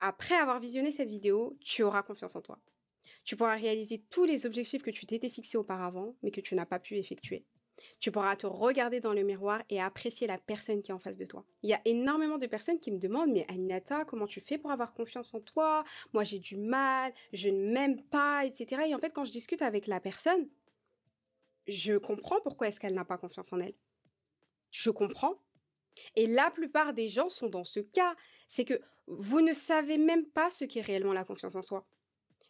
Après avoir visionné cette vidéo, tu auras confiance en toi. Tu pourras réaliser tous les objectifs que tu t'étais fixés auparavant, mais que tu n'as pas pu effectuer. Tu pourras te regarder dans le miroir et apprécier la personne qui est en face de toi. Il y a énormément de personnes qui me demandent Mais Aminata, comment tu fais pour avoir confiance en toi? Moi, j'ai du mal, je ne m'aime pas, etc. Et en fait, quand je discute avec la personne, je comprends pourquoi est-ce qu'elle n'a pas confiance en elle. Je comprends. Et la plupart des gens sont dans ce cas. C'est que vous ne savez même pas ce qu'est réellement la confiance en soi.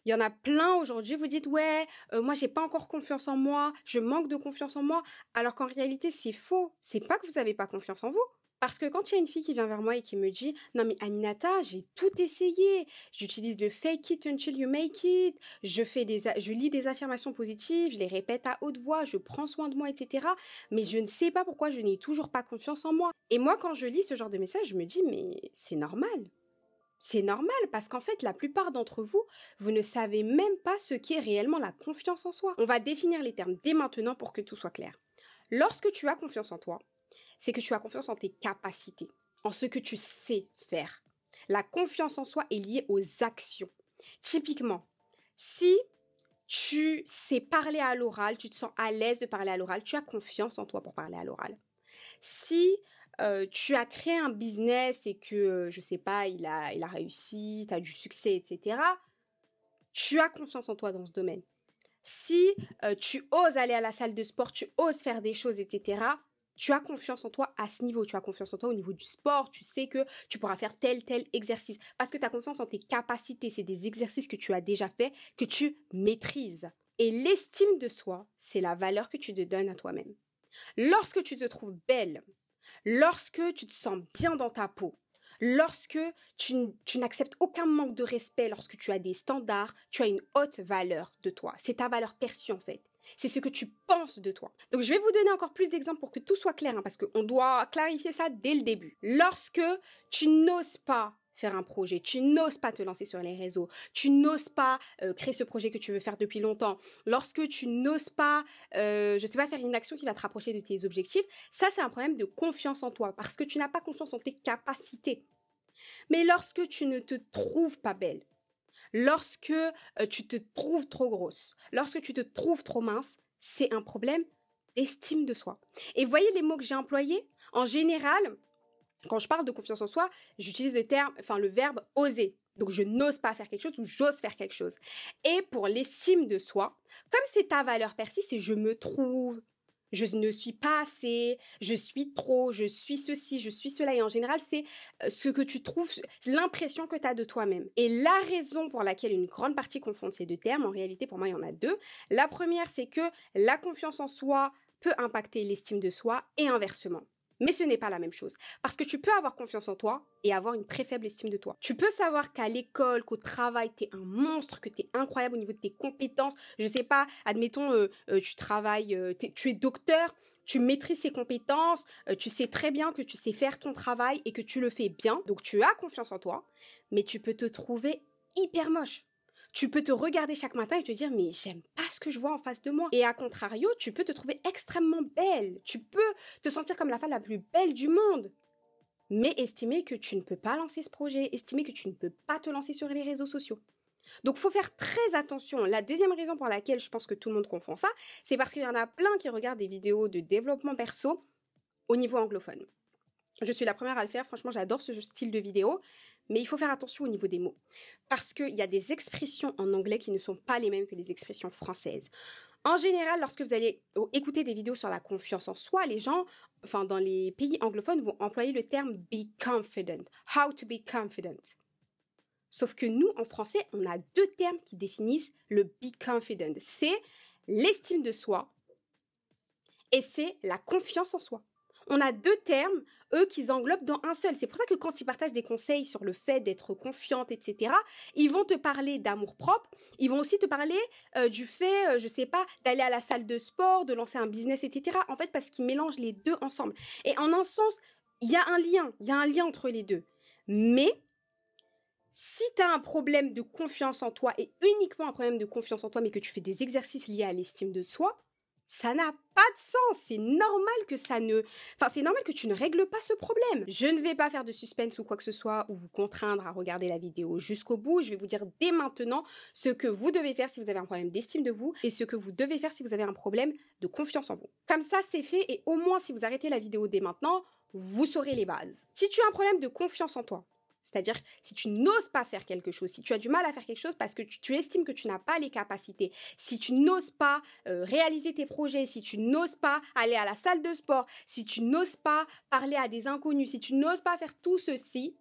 Il y en a plein aujourd'hui, vous dites ouais, euh, moi j'ai pas encore confiance en moi, je manque de confiance en moi, alors qu'en réalité c'est faux. C'est pas que vous n'avez pas confiance en vous. Parce que quand il y a une fille qui vient vers moi et qui me dit non mais Aminata, j'ai tout essayé, j'utilise le fake it until you make it, je fais des, je lis des affirmations positives, je les répète à haute voix, je prends soin de moi, etc. Mais je ne sais pas pourquoi je n'ai toujours pas confiance en moi. Et moi quand je lis ce genre de message, je me dis mais c'est normal. C'est normal parce qu'en fait, la plupart d'entre vous, vous ne savez même pas ce qu'est réellement la confiance en soi. On va définir les termes dès maintenant pour que tout soit clair. Lorsque tu as confiance en toi, c'est que tu as confiance en tes capacités, en ce que tu sais faire. La confiance en soi est liée aux actions. Typiquement, si tu sais parler à l'oral, tu te sens à l'aise de parler à l'oral, tu as confiance en toi pour parler à l'oral. Si tu as créé un business et que, je sais pas, il a, il a réussi, tu as du succès, etc., tu as confiance en toi dans ce domaine. Si tu oses aller à la salle de sport, tu oses faire des choses, etc., tu as confiance en toi à ce niveau. Tu as confiance en toi au niveau du sport. Tu sais que tu pourras faire tel, tel exercice. Parce que tu as confiance en tes capacités. C'est des exercices que tu as déjà fait, que tu maîtrises. Et l'estime de soi, c'est la valeur que tu te donnes à toi-même. Lorsque tu te trouves belle, lorsque tu te sens bien dans ta peau, lorsque tu, n'acceptes aucun manque de respect, lorsque tu as des standards, tu as une haute valeur de toi. C'est ta valeur perçue en fait. C'est ce que tu penses de toi. Donc je vais vous donner encore plus d'exemples pour que tout soit clair, hein, parce qu'on doit clarifier ça dès le début. Lorsque tu n'oses pas faire un projet, tu n'oses pas te lancer sur les réseaux, tu n'oses pas euh, créer ce projet que tu veux faire depuis longtemps, lorsque tu n'oses pas, euh, je sais pas, faire une action qui va te rapprocher de tes objectifs, ça c'est un problème de confiance en toi, parce que tu n'as pas confiance en tes capacités. Mais lorsque tu ne te trouves pas belle, lorsque euh, tu te trouves trop grosse, lorsque tu te trouves trop mince, c'est un problème d'estime de soi. Et voyez les mots que j'ai employés? En général, quand je parle de confiance en soi, j'utilise le terme, le verbe oser. Donc je n'ose pas faire quelque chose ou j'ose faire quelque chose. Et pour l'estime de soi, comme c'est ta valeur perçue, c'est je me trouve, je ne suis pas assez, je suis trop, je suis ceci, je suis cela. Et en général, c'est euh, ce que tu trouves, l'impression que tu as de toi-même. Et la raison pour laquelle une grande partie confond ces deux termes, en réalité, pour moi, il y en a deux. La première, c'est que la confiance en soi peut impacter l'estime de soi et inversement. Mais ce n'est pas la même chose. Parce que tu peux avoir confiance en toi et avoir une très faible estime de toi. Tu peux savoir qu'à l'école, qu'au travail, tu es un monstre, que tu es incroyable au niveau de tes compétences. Je sais pas, admettons, euh, euh, tu travailles, euh, tu es docteur, tu maîtrises ces compétences, tu sais très bien que tu sais faire ton travail et que tu le fais bien. Donc tu as confiance en toi, mais tu peux te trouver hyper moche. Tu peux te regarder chaque matin et te dire mais j'aime pas ce que je vois en face de moi. Et à contrario, tu peux te trouver extrêmement belle. Tu peux te sentir comme la femme la plus belle du monde. Mais estimer que tu ne peux pas lancer ce projet, estimer que tu ne peux pas te lancer sur les réseaux sociaux. Donc, faut faire très attention. La deuxième raison pour laquelle je pense que tout le monde confond ça, c'est parce qu'il y en a plein qui regardent des vidéos de développement perso au niveau anglophone. Je suis la première à le faire. Franchement, j'adore ce style de vidéo. Mais il faut faire attention au niveau des mots. Parce qu'il y a des expressions en anglais qui ne sont pas les mêmes que les expressions françaises. En général, lorsque vous allez écouter des vidéos sur la confiance en soi, les gens, enfin dans les pays anglophones, vont employer le terme be confident. How to be confident. Sauf que nous, en français, on a deux termes qui définissent le be confident. C'est l'estime de soi et c'est la confiance en soi on a deux termes, eux, qu'ils englobent dans un seul. C'est pour ça que quand ils partagent des conseils sur le fait d'être confiante, etc., ils vont te parler d'amour propre, ils vont aussi te parler euh, du fait, euh, je sais pas, d'aller à la salle de sport, de lancer un business, etc. En fait, parce qu'ils mélangent les deux ensemble. Et en un sens, il y a un lien, il y a un lien entre les deux. Mais si tu as un problème de confiance en toi et uniquement un problème de confiance en toi, mais que tu fais des exercices liés à l'estime de soi, Ça n'a pas de sens. C'est normal que ça ne. Enfin, c'est normal que tu ne règles pas ce problème. Je ne vais pas faire de suspense ou quoi que ce soit ou vous contraindre à regarder la vidéo jusqu'au bout. Je vais vous dire dès maintenant ce que vous devez faire si vous avez un problème d'estime de vous et ce que vous devez faire si vous avez un problème de confiance en vous. Comme ça, c'est fait et au moins si vous arrêtez la vidéo dès maintenant, vous saurez les bases. Si tu as un problème de confiance en toi, c'est-à-dire, si tu n'oses pas faire quelque chose, si tu as du mal à faire quelque chose parce que tu, estimes que tu n'as pas les capacités, si tu n'oses pas euh, réaliser tes projets, si tu n'oses pas aller à la salle de sport, si tu n'oses pas parler à des inconnus, si tu n'oses pas faire tout ceci,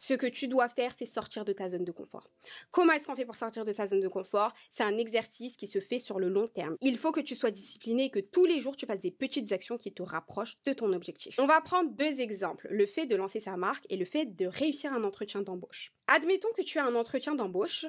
ce que tu dois faire, c'est sortir de ta zone de confort. Comment est-ce qu'on fait pour sortir de sa zone de confort? C'est un exercice qui se fait sur le long terme. Il faut que tu sois discipliné et que tous les jours, tu fasses des petites actions qui te rapprochent de ton objectif. On va prendre deux exemples, le fait de lancer sa marque et le fait de réussir un entretien d'embauche. Admettons que tu as un entretien d'embauche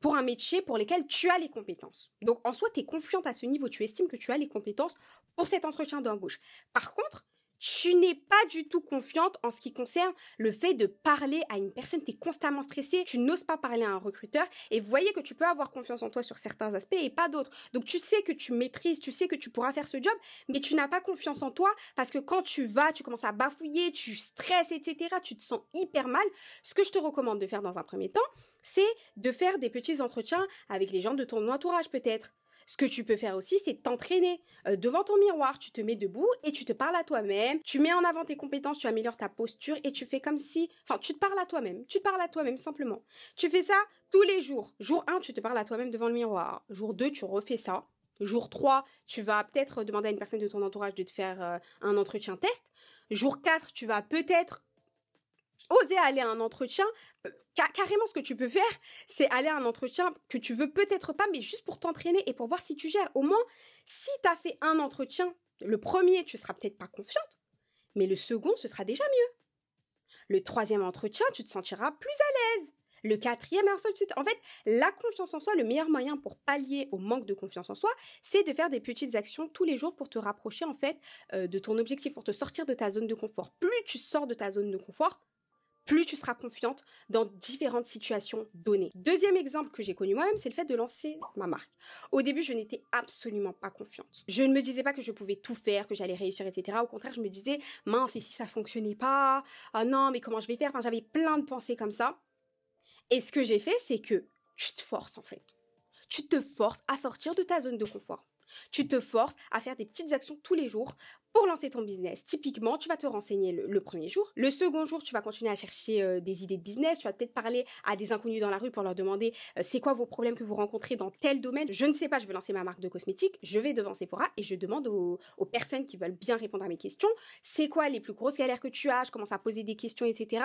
pour un métier pour lequel tu as les compétences. Donc en soi, tu es confiante à ce niveau, tu estimes que tu as les compétences pour cet entretien d'embauche. Par contre, tu n'es pas du tout confiante en ce qui concerne le fait de parler à une personne, tu es constamment stressée, tu n'oses pas parler à un recruteur et vous voyez que tu peux avoir confiance en toi sur certains aspects et pas d'autres. Donc tu sais que tu maîtrises, tu sais que tu pourras faire ce job, mais tu n'as pas confiance en toi parce que quand tu vas, tu commences à bafouiller, tu stresses, etc., tu te sens hyper mal. Ce que je te recommande de faire dans un premier temps, c'est de faire des petits entretiens avec les gens de ton entourage peut-être ce que tu peux faire aussi, c'est t'entraîner euh, devant ton miroir. Tu te mets debout et tu te parles à toi-même. Tu mets en avant tes compétences, tu améliores ta posture et tu fais comme si, enfin, tu te parles à toi-même. Tu te parles à toi-même simplement. Tu fais ça tous les jours. Jour 1, tu te parles à toi-même devant le miroir. Jour 2, tu refais ça. Jour 3, tu vas peut-être demander à une personne de ton entourage de te faire euh, un entretien test. Jour 4, tu vas peut-être oser aller à un entretien, euh, carrément ce que tu peux faire, c'est aller à un entretien que tu veux peut-être pas, mais juste pour t'entraîner et pour voir si tu gères. Au moins, si tu as fait un entretien, le premier, tu seras peut-être pas confiante, mais le second, ce sera déjà mieux. Le troisième entretien, tu te sentiras plus à l'aise. Le quatrième, et ainsi de suite. En fait, la confiance en soi, le meilleur moyen pour pallier au manque de confiance en soi, c'est de faire des petites actions tous les jours pour te rapprocher, en fait, euh, de ton objectif, pour te sortir de ta zone de confort. Plus tu sors de ta zone de confort, plus tu seras confiante dans différentes situations données. Deuxième exemple que j'ai connu moi-même, c'est le fait de lancer ma marque. Au début, je n'étais absolument pas confiante. Je ne me disais pas que je pouvais tout faire, que j'allais réussir, etc. Au contraire, je me disais, mince, et si ça fonctionnait pas? Ah non, mais comment je vais faire? Enfin, j'avais plein de pensées comme ça. Et ce que j'ai fait, c'est que tu te forces en fait. Tu te forces à sortir de ta zone de confort. Tu te forces à faire des petites actions tous les jours pour lancer ton business. Typiquement, tu vas te renseigner le, premier jour. Le second jour, tu vas continuer à chercher euh, des idées de business. Tu vas peut-être parler à des inconnus dans la rue pour leur demander euh, c'est quoi vos problèmes que vous rencontrez dans tel domaine. Je ne sais pas, je veux lancer ma marque de cosmétiques. Je vais devant Sephora et je demande aux, personnes qui veulent bien répondre à mes questions c'est quoi les plus grosses galères que tu as? Je commence à poser des questions, etc.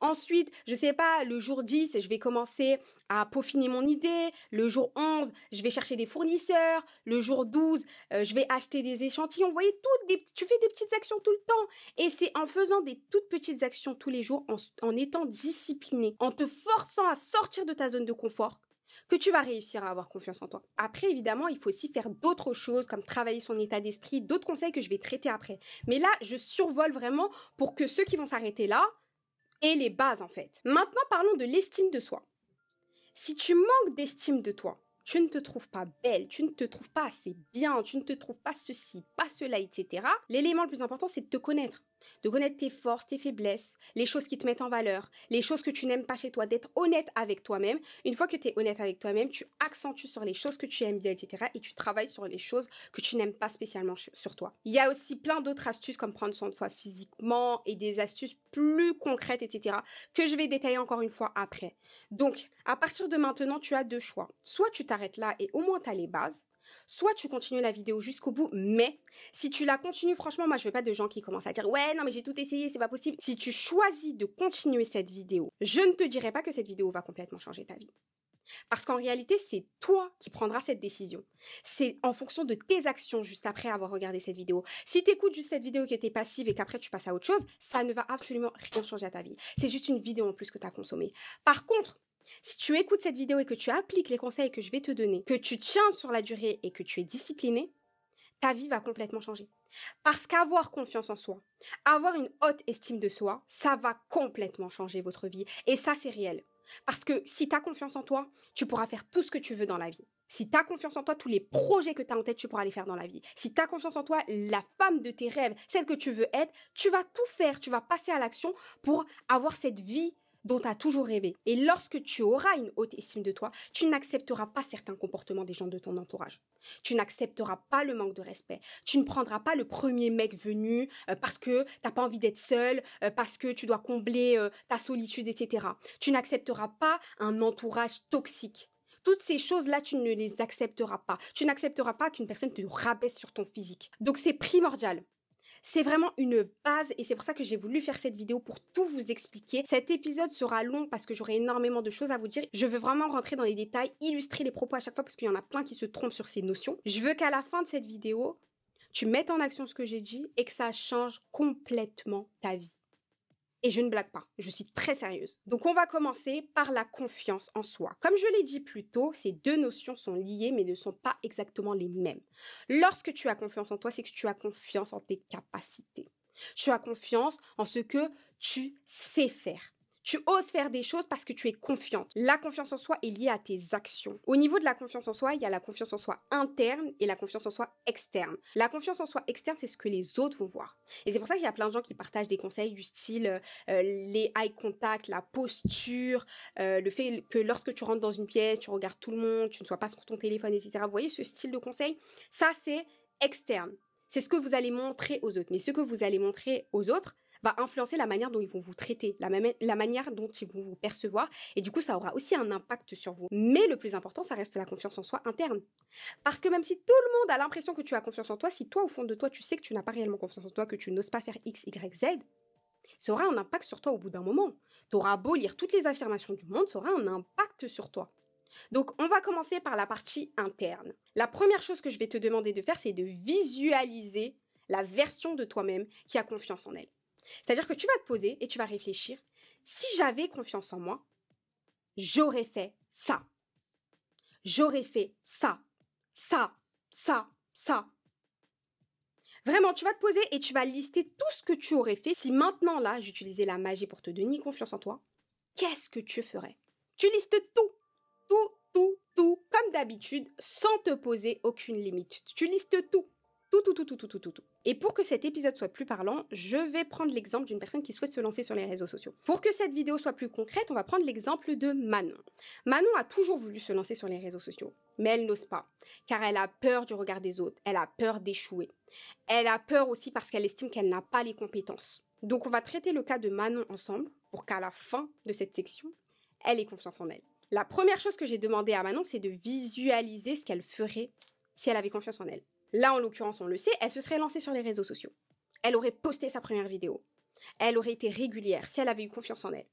Ensuite, je sais pas, le jour 10, je vais commencer à peaufiner mon idée. Le jour 11, je vais chercher des fournisseurs. Le jour 12, euh, je vais acheter des échantillons. Vous voyez, toutes des tu fais des petites actions tout le temps. Et c'est en faisant des toutes petites actions tous les jours, en, étant discipliné, en te forçant à sortir de ta zone de confort, que tu vas réussir à avoir confiance en toi. Après, évidemment, il faut aussi faire d'autres choses, comme travailler son état d'esprit, d'autres conseils que je vais traiter après. Mais là, je survole vraiment pour que ceux qui vont s'arrêter là aient les bases, en fait. Maintenant, parlons de l'estime de soi. Si tu manques d'estime de toi, tu ne te trouves pas belle, tu ne te trouves pas assez bien, tu ne te trouves pas ceci, pas cela, etc. L'élément le plus important, c'est de te connaître de connaître tes forces, tes faiblesses, les choses qui te mettent en valeur, les choses que tu n'aimes pas chez toi, d'être honnête avec toi-même. Une fois que tu es honnête avec toi-même, tu accentues sur les choses que tu aimes bien, etc. Et tu travailles sur les choses que tu n'aimes pas spécialement sur toi. Il y a aussi plein d'autres astuces comme prendre soin de soi physiquement et des astuces plus concrètes, etc. que je vais détailler encore une fois après. Donc, à partir de maintenant, tu as deux choix. Soit tu t'arrêtes là et au moins tu as les bases, soit tu continues la vidéo jusqu'au bout, mais si tu la continues, franchement, moi je veux pas de gens qui commencent à dire ouais, non mais j'ai tout essayé, c'est pas possible. Si tu choisis de continuer cette vidéo, je ne te dirai pas que cette vidéo va complètement changer ta vie. Parce qu'en réalité, c'est toi qui prendras cette décision. C'est en fonction de tes actions juste après avoir regardé cette vidéo. Si tu écoutes juste cette vidéo qui était passive et qu'après tu passes à autre chose, ça ne va absolument rien changer à ta vie. C'est juste une vidéo en plus que tu as consommée. Par contre, si tu écoutes cette vidéo et que tu appliques les conseils que je vais te donner, que tu tiens sur la durée et que tu es discipliné, ta vie va complètement changer. Parce qu'avoir confiance en soi, avoir une haute estime de soi, ça va complètement changer votre vie. Et ça, c'est réel. Parce que si tu as confiance en toi, tu pourras faire tout ce que tu veux dans la vie. Si tu as confiance en toi, tous les projets que tu as en tête, tu pourras les faire dans la vie. Si tu as confiance en toi, la femme de tes rêves, celle que tu veux être, tu vas tout faire, tu vas passer à l'action pour avoir cette vie dont tu as toujours rêvé. Et lorsque tu auras une haute estime de toi, tu n'accepteras pas certains comportements des gens de ton entourage. Tu n'accepteras pas le manque de respect. Tu ne prendras pas le premier mec venu euh, parce que tu n'as pas envie d'être seul, euh, parce que tu dois combler euh, ta solitude, etc. Tu n'accepteras pas un entourage toxique. Toutes ces choses-là, tu ne les accepteras pas. Tu n'accepteras pas qu'une personne te rabaisse sur ton physique. Donc c'est primordial. C'est vraiment une base et c'est pour ça que j'ai voulu faire cette vidéo pour tout vous expliquer. Cet épisode sera long parce que j'aurai énormément de choses à vous dire. Je veux vraiment rentrer dans les détails, illustrer les propos à chaque fois parce qu'il y en a plein qui se trompent sur ces notions. Je veux qu'à la fin de cette vidéo, tu mettes en action ce que j'ai dit et que ça change complètement ta vie. Et je ne blague pas, je suis très sérieuse. Donc on va commencer par la confiance en soi. Comme je l'ai dit plus tôt, ces deux notions sont liées mais ne sont pas exactement les mêmes. Lorsque tu as confiance en toi, c'est que tu as confiance en tes capacités. Tu as confiance en ce que tu sais faire. Tu oses faire des choses parce que tu es confiante. La confiance en soi est liée à tes actions. Au niveau de la confiance en soi, il y a la confiance en soi interne et la confiance en soi externe. La confiance en soi externe, c'est ce que les autres vont voir. Et c'est pour ça qu'il y a plein de gens qui partagent des conseils du style euh, les eye contact, la posture, euh, le fait que lorsque tu rentres dans une pièce, tu regardes tout le monde, tu ne sois pas sur ton téléphone, etc. Vous voyez ce style de conseil? Ça, c'est externe. C'est ce que vous allez montrer aux autres. Mais ce que vous allez montrer aux autres, va influencer la manière dont ils vont vous traiter, la, manière dont ils vont vous percevoir. Et du coup, ça aura aussi un impact sur vous. Mais le plus important, ça reste la confiance en soi interne. Parce que même si tout le monde a l'impression que tu as confiance en toi, si toi, au fond de toi, tu sais que tu n'as pas réellement confiance en toi, que tu n'oses pas faire X, Y, Z, ça aura un impact sur toi au bout d'un moment. Tu auras beau lire toutes les affirmations du monde, ça aura un impact sur toi. Donc, on va commencer par la partie interne. La première chose que je vais te demander de faire, c'est de visualiser la version de toi-même qui a confiance en elle. C'est-à-dire que tu vas te poser et tu vas réfléchir. Si j'avais confiance en moi, j'aurais fait ça. J'aurais fait ça, ça, ça, ça. Vraiment, tu vas te poser et tu vas lister tout ce que tu aurais fait si maintenant là, j'utilisais la magie pour te donner confiance en toi. Qu'est-ce que tu ferais? Tu listes tout, tout, tout, tout, comme d'habitude, sans te poser aucune limite. Tu listes tout. Tout, tout, tout, tout, tout, tout, tout, tout. Et pour que cet épisode soit plus parlant, je vais prendre l'exemple d'une personne qui souhaite se lancer sur les réseaux sociaux. Pour que cette vidéo soit plus concrète, on va prendre l'exemple de Manon. Manon a toujours voulu se lancer sur les réseaux sociaux, mais elle n'ose pas, car elle a peur du regard des autres, elle a peur d'échouer. Elle a peur aussi parce qu'elle estime qu'elle n'a pas les compétences. Donc on va traiter le cas de Manon ensemble pour qu'à la fin de cette section, elle ait confiance en elle. La première chose que j'ai demandé à Manon, c'est de visualiser ce qu'elle ferait si elle avait confiance en elle. Là, en l'occurrence, on le sait, elle se serait lancée sur les réseaux sociaux. Elle aurait posté sa première vidéo. Elle aurait été régulière si elle avait eu confiance en elle.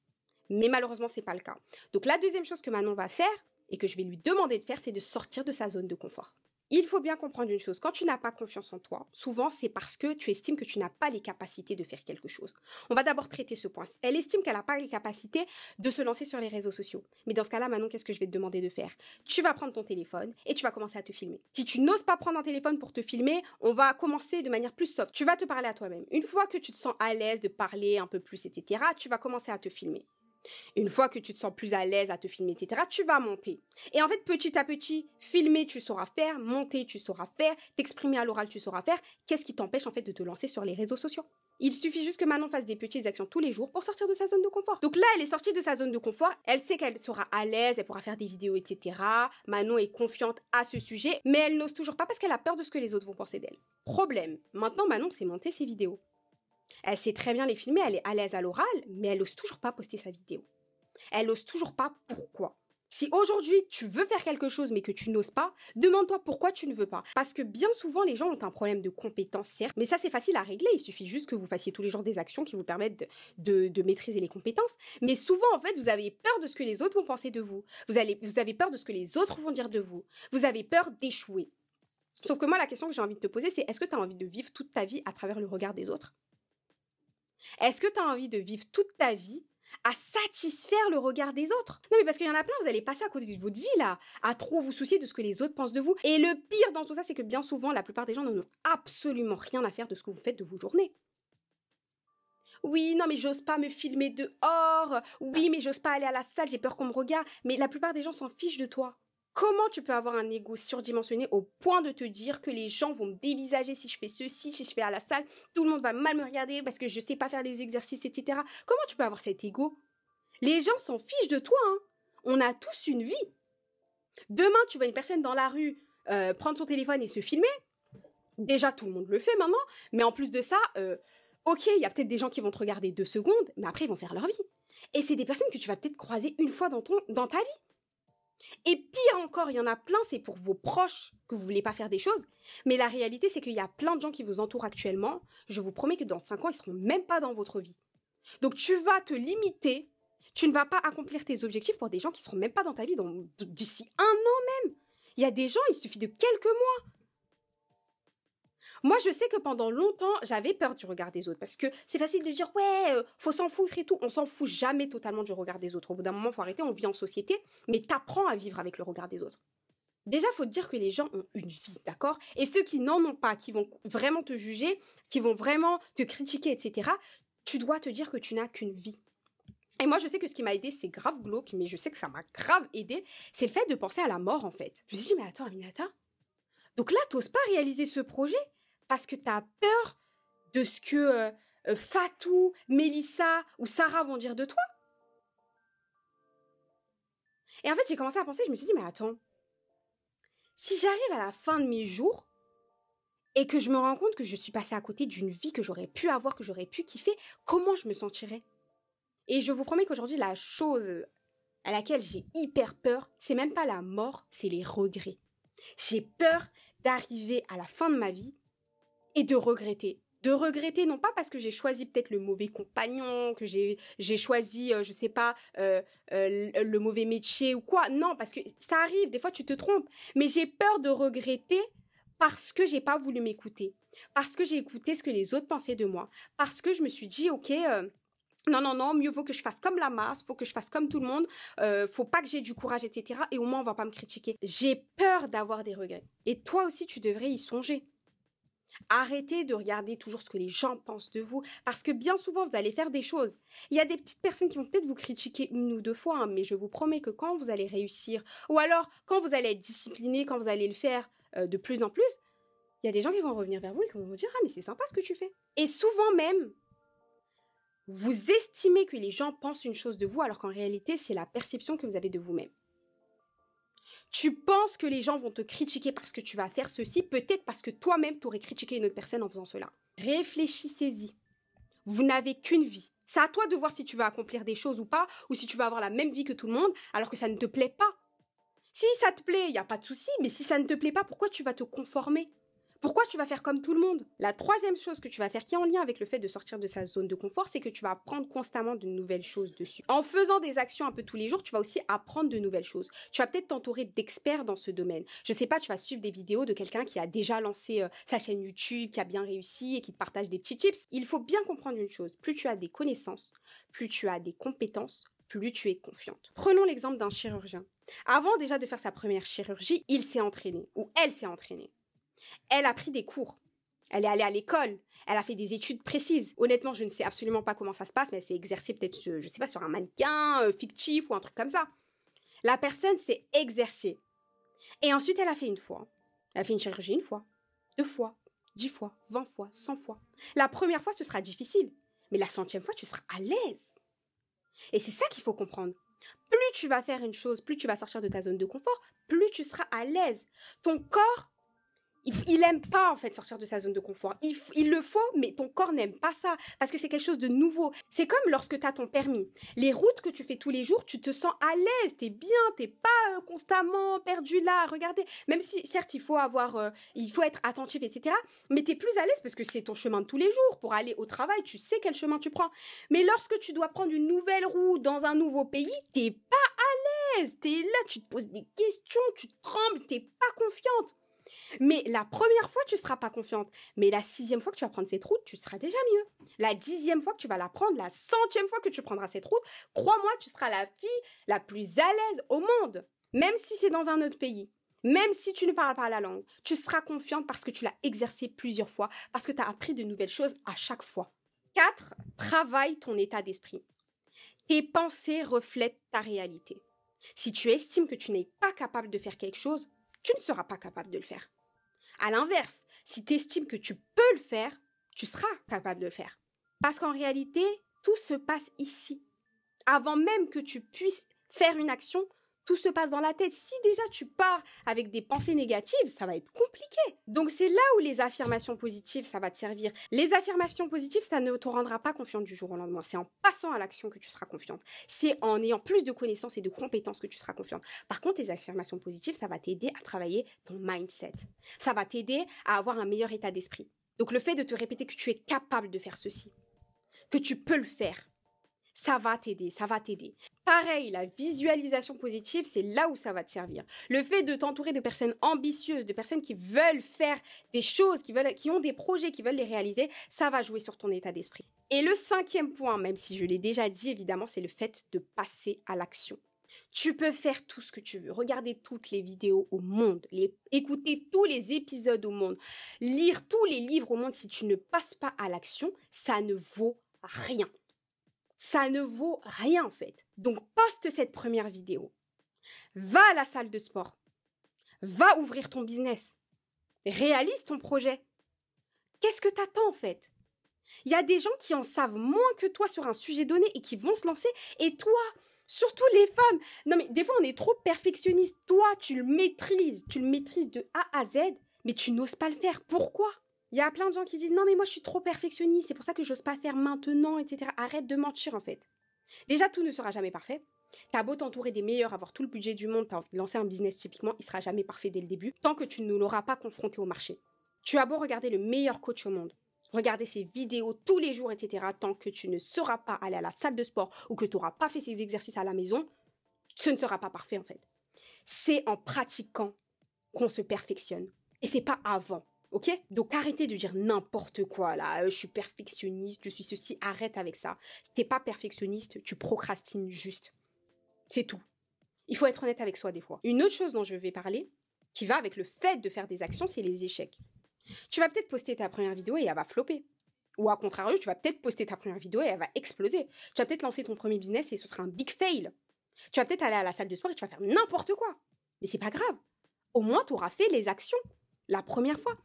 Mais malheureusement, c'est pas le cas. Donc la deuxième chose que Manon va faire et que je vais lui demander de faire, c'est de sortir de sa zone de confort. Il faut bien comprendre une chose, quand tu n'as pas confiance en toi, souvent c'est parce que tu estimes que tu n'as pas les capacités de faire quelque chose. On va d'abord traiter ce point. Elle estime qu'elle n'a pas les capacités de se lancer sur les réseaux sociaux. Mais dans ce cas-là, Manon, qu'est-ce que je vais te demander de faire? Tu vas prendre ton téléphone et tu vas commencer à te filmer. Si tu n'oses pas prendre un téléphone pour te filmer, on va commencer de manière plus soft. Tu vas te parler à toi-même. Une fois que tu te sens à l'aise de parler un peu plus, etc., tu vas commencer à te filmer. Une fois que tu te sens plus à l'aise à te filmer, etc., tu vas monter. Et en fait, petit à petit, filmer, tu sauras faire, monter, tu sauras faire, t'exprimer à l'oral, tu sauras faire. Qu'est-ce qui t'empêche en fait de te lancer sur les réseaux sociaux? Il suffit juste que Manon fasse des petites actions tous les jours pour sortir de sa zone de confort. Donc là, elle est sortie de sa zone de confort, elle sait qu'elle sera à l'aise, elle pourra faire des vidéos, etc. Manon est confiante à ce sujet, mais elle n'ose toujours pas parce qu'elle a peur de ce que les autres vont penser d'elle. Problème, maintenant Manon sait monter ses vidéos. Elle sait très bien les filmer, elle est à l'aise à l'oral, mais elle n'ose toujours pas poster sa vidéo. Elle n'ose toujours pas pourquoi. Si aujourd'hui tu veux faire quelque chose mais que tu n'oses pas, demande-toi pourquoi tu ne veux pas. Parce que bien souvent les gens ont un problème de compétence, certes, mais ça c'est facile à régler. Il suffit juste que vous fassiez tous les jours des actions qui vous permettent de, maîtriser les compétences. Mais souvent en fait vous avez peur de ce que les autres vont penser de vous. Vous, avez peur de ce que les autres vont dire de vous. Vous avez peur d'échouer. Sauf que moi la question que j'ai envie de te poser c'est est-ce que tu as envie de vivre toute ta vie à travers le regard des autres? Est-ce que tu as envie de vivre toute ta vie à satisfaire le regard des autres? Non mais parce qu'il y en a plein, vous allez passer à côté de votre vie là, à trop vous soucier de ce que les autres pensent de vous. Et le pire dans tout ça, c'est que bien souvent, la plupart des gens n'ont absolument rien à faire de ce que vous faites de vos journées. Oui, non, mais j'ose pas me filmer dehors. Oui, mais j'ose pas aller à la salle, j'ai peur qu'on me regarde. Mais la plupart des gens s'en fichent de toi. Comment tu peux avoir un ego surdimensionné au point de te dire que les gens vont me dévisager si je fais ceci, si je fais à la salle, tout le monde va mal me regarder parce que je sais pas faire les exercices, etc. Comment tu peux avoir cet ego? Les gens s'en fichent de toi. Hein. On a tous une vie. Demain, tu vois une personne dans la rue euh, prendre son téléphone et se filmer. Déjà, tout le monde le fait maintenant. Mais en plus de ça, euh, ok, il y a peut-être des gens qui vont te regarder deux secondes, mais après, ils vont faire leur vie. Et c'est des personnes que tu vas peut-être croiser une fois dans, ton, dans ta vie. Et pire encore, il y en a plein, c'est pour vos proches que vous voulez pas faire des choses. Mais la réalité, c'est qu'il y a plein de gens qui vous entourent actuellement. Je vous promets que dans cinq ans, ils seront même pas dans votre vie. Donc tu vas te limiter. Tu ne vas pas accomplir tes objectifs pour des gens qui seront même pas dans ta vie d'ici un an même. Il y a des gens, il suffit de quelques mois. Moi, je sais que pendant longtemps, j'avais peur du regard des autres parce que c'est facile de dire ouais, euh, faut s'en foutre et tout. On s'en fout jamais totalement du regard des autres. Au bout d'un moment, faut arrêter. On vit en société, mais t'apprends à vivre avec le regard des autres. Déjà, faut te dire que les gens ont une vie, d'accord? Et ceux qui n'en ont pas, qui vont vraiment te juger, qui vont vraiment te critiquer, etc., tu dois te dire que tu n'as qu'une vie. Et moi, je sais que ce qui m'a aidé, c'est grave glauque, mais je sais que ça m'a grave aidé, c'est le fait de penser à la mort, en fait. Je me suis dit, mais attends, Aminata, donc là, t'oses pas réaliser ce projet? Parce que tu as peur de ce que euh, Fatou, Mélissa ou Sarah vont dire de toi. Et en fait, j'ai commencé à penser, je me suis dit, mais attends, si j'arrive à la fin de mes jours et que je me rends compte que je suis passée à côté d'une vie que j'aurais pu avoir, que j'aurais pu kiffer, comment je me sentirais? Et je vous promets qu'aujourd'hui, la chose à laquelle j'ai hyper peur, c'est même pas la mort, c'est les regrets. J'ai peur d'arriver à la fin de ma vie et de regretter. De regretter, non pas parce que j'ai choisi peut-être le mauvais compagnon, que j'ai, choisi, euh, je sais pas, euh, euh, le mauvais métier ou quoi. Non, parce que ça arrive, des fois tu te trompes. Mais j'ai peur de regretter parce que j'ai pas voulu m'écouter. Parce que j'ai écouté ce que les autres pensaient de moi. Parce que je me suis dit, ok, non, non, non, mieux vaut que je fasse comme la masse, faut que je fasse comme tout le monde, faut pas que j'ai du courage, etc. Et au moins, on va pas me critiquer. J'ai peur d'avoir des regrets. Et toi aussi, tu devrais y songer. Arrêtez de regarder toujours ce que les gens pensent de vous, parce que bien souvent, vous allez faire des choses. Il y a des petites personnes qui vont peut-être vous critiquer une ou deux fois, hein, mais je vous promets que quand vous allez réussir, ou alors quand vous allez être discipliné, quand vous allez le faire euh, de plus en plus, il y a des gens qui vont revenir vers vous et qui vont vous dire Ah, mais c'est sympa ce que tu fais. Et souvent même, vous estimez que les gens pensent une chose de vous, alors qu'en réalité, c'est la perception que vous avez de vous-même. Tu penses que les gens vont te critiquer parce que tu vas faire ceci, peut-être parce que toi-même, tu aurais critiqué une autre personne en faisant cela. Réfléchissez-y. Vous n'avez qu'une vie. C'est à toi de voir si tu vas accomplir des choses ou pas, ou si tu vas avoir la même vie que tout le monde, alors que ça ne te plaît pas. Si ça te plaît, il n'y a pas de souci, mais si ça ne te plaît pas, pourquoi tu vas te conformer? Pourquoi tu vas faire comme tout le monde? La troisième chose que tu vas faire qui est en lien avec le fait de sortir de sa zone de confort, c'est que tu vas apprendre constamment de nouvelles choses dessus. En faisant des actions un peu tous les jours, tu vas aussi apprendre de nouvelles choses. Tu vas peut-être t'entourer d'experts dans ce domaine. Je sais pas, tu vas suivre des vidéos de quelqu'un qui a déjà lancé euh, sa chaîne YouTube, qui a bien réussi et qui te partage des petits tips. Il faut bien comprendre une chose, plus tu as des connaissances, plus tu as des compétences, plus tu es confiante. Prenons l'exemple d'un chirurgien. Avant déjà de faire sa première chirurgie, il s'est entraîné ou elle s'est entraînée. Elle a pris des cours. Elle est allée à l'école. Elle a fait des études précises. Honnêtement, je ne sais absolument pas comment ça se passe, mais elle s'est exercée peut-être, je ne sais pas, sur un mannequin euh, fictif ou un truc comme ça. La personne s'est exercée. Et ensuite, elle a fait une fois. Elle a fait une chirurgie une fois, deux fois, dix fois, vingt fois, cent fois. La première fois, ce sera difficile. Mais la centième fois, tu seras à l'aise. Et c'est ça qu'il faut comprendre. Plus tu vas faire une chose, plus tu vas sortir de ta zone de confort, plus tu seras à l'aise. Ton corps il, aime pas en fait sortir de sa zone de confort. Il, le faut, mais ton corps n'aime pas ça parce que c'est quelque chose de nouveau. C'est comme lorsque tu as ton permis. Les routes que tu fais tous les jours, tu te sens à l'aise, tu es bien, t'es pas euh, constamment perdu là. Regardez, même si certes il faut avoir, euh, il faut être attentif, etc. Mais tu es plus à l'aise parce que c'est ton chemin de tous les jours pour aller au travail. Tu sais quel chemin tu prends. Mais lorsque tu dois prendre une nouvelle route dans un nouveau pays, t'es pas à l'aise. T'es là, tu te poses des questions, tu trembles, t'es pas confiante. Mais la première fois, tu ne seras pas confiante. Mais la sixième fois que tu vas prendre cette route, tu seras déjà mieux. La dixième fois que tu vas la prendre, la centième fois que tu prendras cette route, crois-moi, tu seras la fille la plus à l'aise au monde. Même si c'est dans un autre pays. Même si tu ne parles pas la langue, tu seras confiante parce que tu l'as exercé plusieurs fois, parce que tu as appris de nouvelles choses à chaque fois. 4. Travaille ton état d'esprit. Tes pensées reflètent ta réalité. Si tu estimes que tu n'es pas capable de faire quelque chose, tu ne seras pas capable de le faire. À l'inverse, si tu estimes que tu peux le faire, tu seras capable de le faire. Parce qu'en réalité, tout se passe ici. Avant même que tu puisses faire une action, tout se passe dans la tête. Si déjà tu pars avec des pensées négatives, ça va être compliqué. Donc c'est là où les affirmations positives, ça va te servir. Les affirmations positives, ça ne te rendra pas confiante du jour au lendemain. C'est en passant à l'action que tu seras confiante. C'est en ayant plus de connaissances et de compétences que tu seras confiante. Par contre, les affirmations positives, ça va t'aider à travailler ton mindset. Ça va t'aider à avoir un meilleur état d'esprit. Donc le fait de te répéter que tu es capable de faire ceci, que tu peux le faire, ça va t'aider, ça va t'aider. Pareil, la visualisation positive, c'est là où ça va te servir. Le fait de t'entourer de personnes ambitieuses, de personnes qui veulent faire des choses, qui, veulent, qui ont des projets, qui veulent les réaliser, ça va jouer sur ton état d'esprit. Et le cinquième point, même si je l'ai déjà dit évidemment, c'est le fait de passer à l'action. Tu peux faire tout ce que tu veux, regarder toutes les vidéos au monde, écouter tous les épisodes au monde, lire tous les livres au monde. Si tu ne passes pas à l'action, ça ne vaut rien ça ne vaut rien en fait. Donc poste cette première vidéo. Va à la salle de sport. Va ouvrir ton business. Réalise ton projet. Qu'est-ce que t'attends en fait? Il y a des gens qui en savent moins que toi sur un sujet donné et qui vont se lancer. Et toi, surtout les femmes, non mais des fois on est trop perfectionniste. Toi, tu le maîtrises, tu le maîtrises de A à Z, mais tu n'oses pas le faire. Pourquoi? Il y a plein de gens qui disent non mais moi je suis trop perfectionniste, c'est pour ça que j'ose pas faire maintenant, etc. Arrête de mentir en fait. Déjà tout ne sera jamais parfait. T'as beau t'entourer des meilleurs, avoir tout le budget du monde, t'as lancer un business typiquement, il sera jamais parfait dès le début, tant que tu ne l'auras pas confronté au marché. Tu as beau regarder le meilleur coach au monde, regarder ses vidéos tous les jours, etc. Tant que tu ne seras pas aller à la salle de sport ou que tu n'auras pas fait ces exercices à la maison, ce ne sera pas parfait en fait. C'est en pratiquant qu'on se perfectionne. Et c'est pas avant. Ok? Donc arrêtez de dire n'importe quoi là. Euh, je suis perfectionniste, je suis ceci. Arrête avec ça. Si t'es pas perfectionniste, tu procrastines juste. C'est tout. Il faut être honnête avec soi des fois. Une autre chose dont je vais parler, qui va avec le fait de faire des actions, c'est les échecs. Tu vas peut-être poster ta première vidéo et elle va flopper. Ou à contrario, tu vas peut-être poster ta première vidéo et elle va exploser. Tu vas peut-être lancer ton premier business et ce sera un big fail. Tu vas peut-être aller à la salle de sport et tu vas faire n'importe quoi. Mais c'est pas grave. Au moins, tu auras fait les actions la première fois.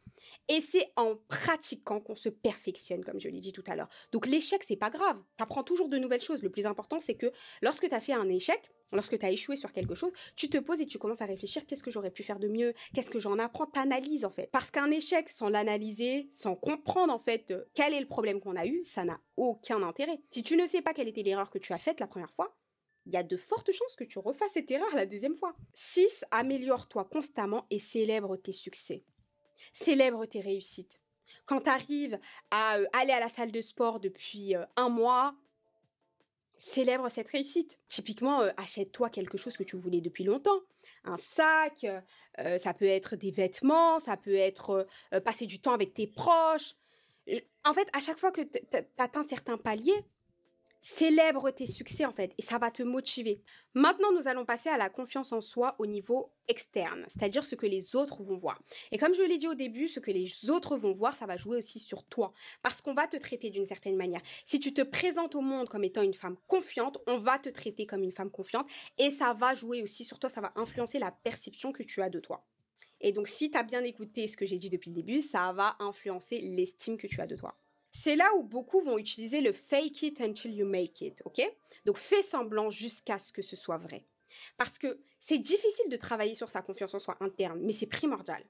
Et c'est en pratiquant qu'on se perfectionne, comme je l'ai dit tout à l'heure. Donc l'échec, c'est pas grave. Tu apprends toujours de nouvelles choses. Le plus important, c'est que lorsque tu as fait un échec, lorsque tu as échoué sur quelque chose, tu te poses et tu commences à réfléchir qu'est-ce que j'aurais pu faire de mieux, qu'est-ce que j'en apprends, t'analyses en fait. Parce qu'un échec sans l'analyser, sans comprendre en fait euh, quel est le problème qu'on a eu, ça n'a aucun intérêt. Si tu ne sais pas quelle était l'erreur que tu as faite la première fois, il y a de fortes chances que tu refasses cette erreur la deuxième fois. 6. Améliore-toi constamment et célèbre tes succès. Célèbre tes réussites. Quand tu arrives à euh, aller à la salle de sport depuis euh, un mois, célèbre cette réussite. Typiquement, euh, achète-toi quelque chose que tu voulais depuis longtemps. Un sac, ça peut être des vêtements, ça peut être passer du temps avec tes proches. En fait, à chaque fois que tu atteins certains paliers, Célèbre tes succès en fait et ça va te motiver. Maintenant, nous allons passer à la confiance en soi au niveau externe, c'est-à-dire ce que les autres vont voir. Et comme je l'ai dit au début, ce que les autres vont voir, ça va jouer aussi sur toi parce qu'on va te traiter d'une certaine manière. Si tu te présentes au monde comme étant une femme confiante, on va te traiter comme une femme confiante et ça va jouer aussi sur toi, ça va influencer la perception que tu as de toi. Et donc si tu as bien écouté ce que j'ai dit depuis le début, ça va influencer l'estime que tu as de toi. C'est là où beaucoup vont utiliser le fake it until you make it, ok? Donc fais semblant jusqu'à ce que ce soit vrai. Parce que c'est difficile de travailler sur sa confiance en soi interne, mais c'est primordial.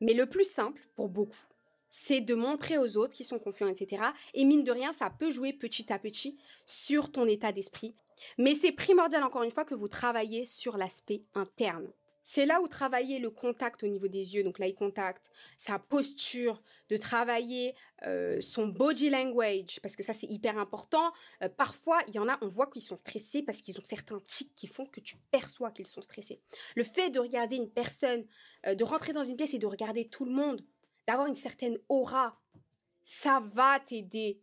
Mais le plus simple pour beaucoup, c'est de montrer aux autres qui sont confiants, etc. Et mine de rien, ça peut jouer petit à petit sur ton état d'esprit. Mais c'est primordial encore une fois que vous travaillez sur l'aspect interne. C'est là où travailler le contact au niveau des yeux, donc l'eye contact, sa posture, de travailler euh, son body language, parce que ça c'est hyper important. Euh, parfois, il y en a, on voit qu'ils sont stressés parce qu'ils ont certains tics qui font que tu perçois qu'ils sont stressés. Le fait de regarder une personne, euh, de rentrer dans une pièce et de regarder tout le monde, d'avoir une certaine aura, ça va t'aider.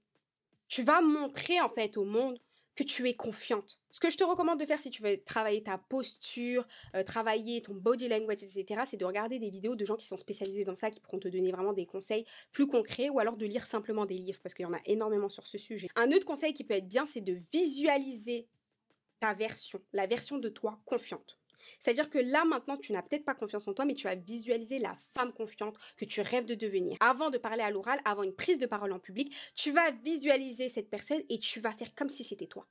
Tu vas montrer en fait au monde que tu es confiante. Ce que je te recommande de faire si tu veux travailler ta posture, euh, travailler ton body language, etc., c'est de regarder des vidéos de gens qui sont spécialisés dans ça, qui pourront te donner vraiment des conseils plus concrets, ou alors de lire simplement des livres, parce qu'il y en a énormément sur ce sujet. Un autre conseil qui peut être bien, c'est de visualiser ta version, la version de toi confiante. C'est-à-dire que là, maintenant, tu n'as peut-être pas confiance en toi, mais tu vas visualiser la femme confiante que tu rêves de devenir. Avant de parler à l'oral, avant une prise de parole en public, tu vas visualiser cette personne et tu vas faire comme si c'était toi.